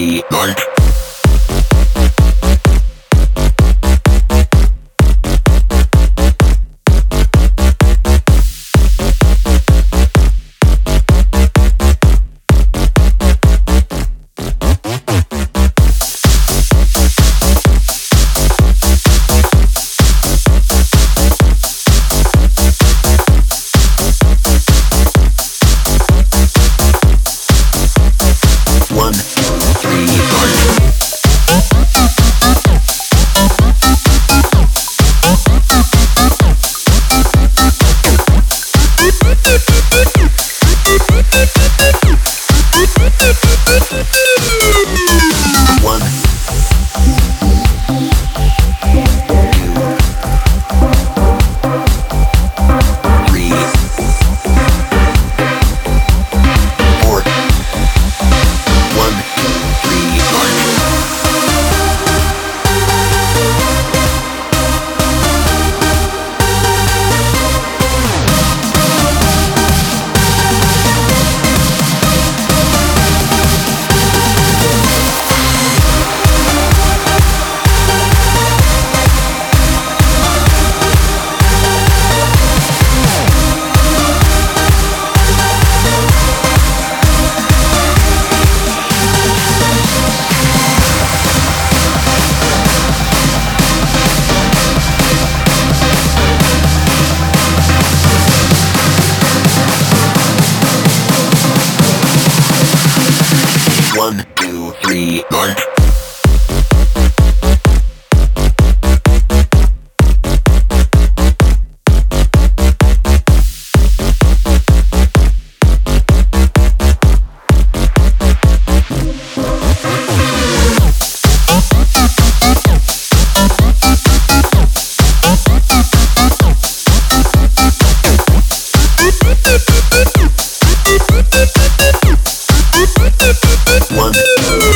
Night. Thank you. One, two, three. One, two.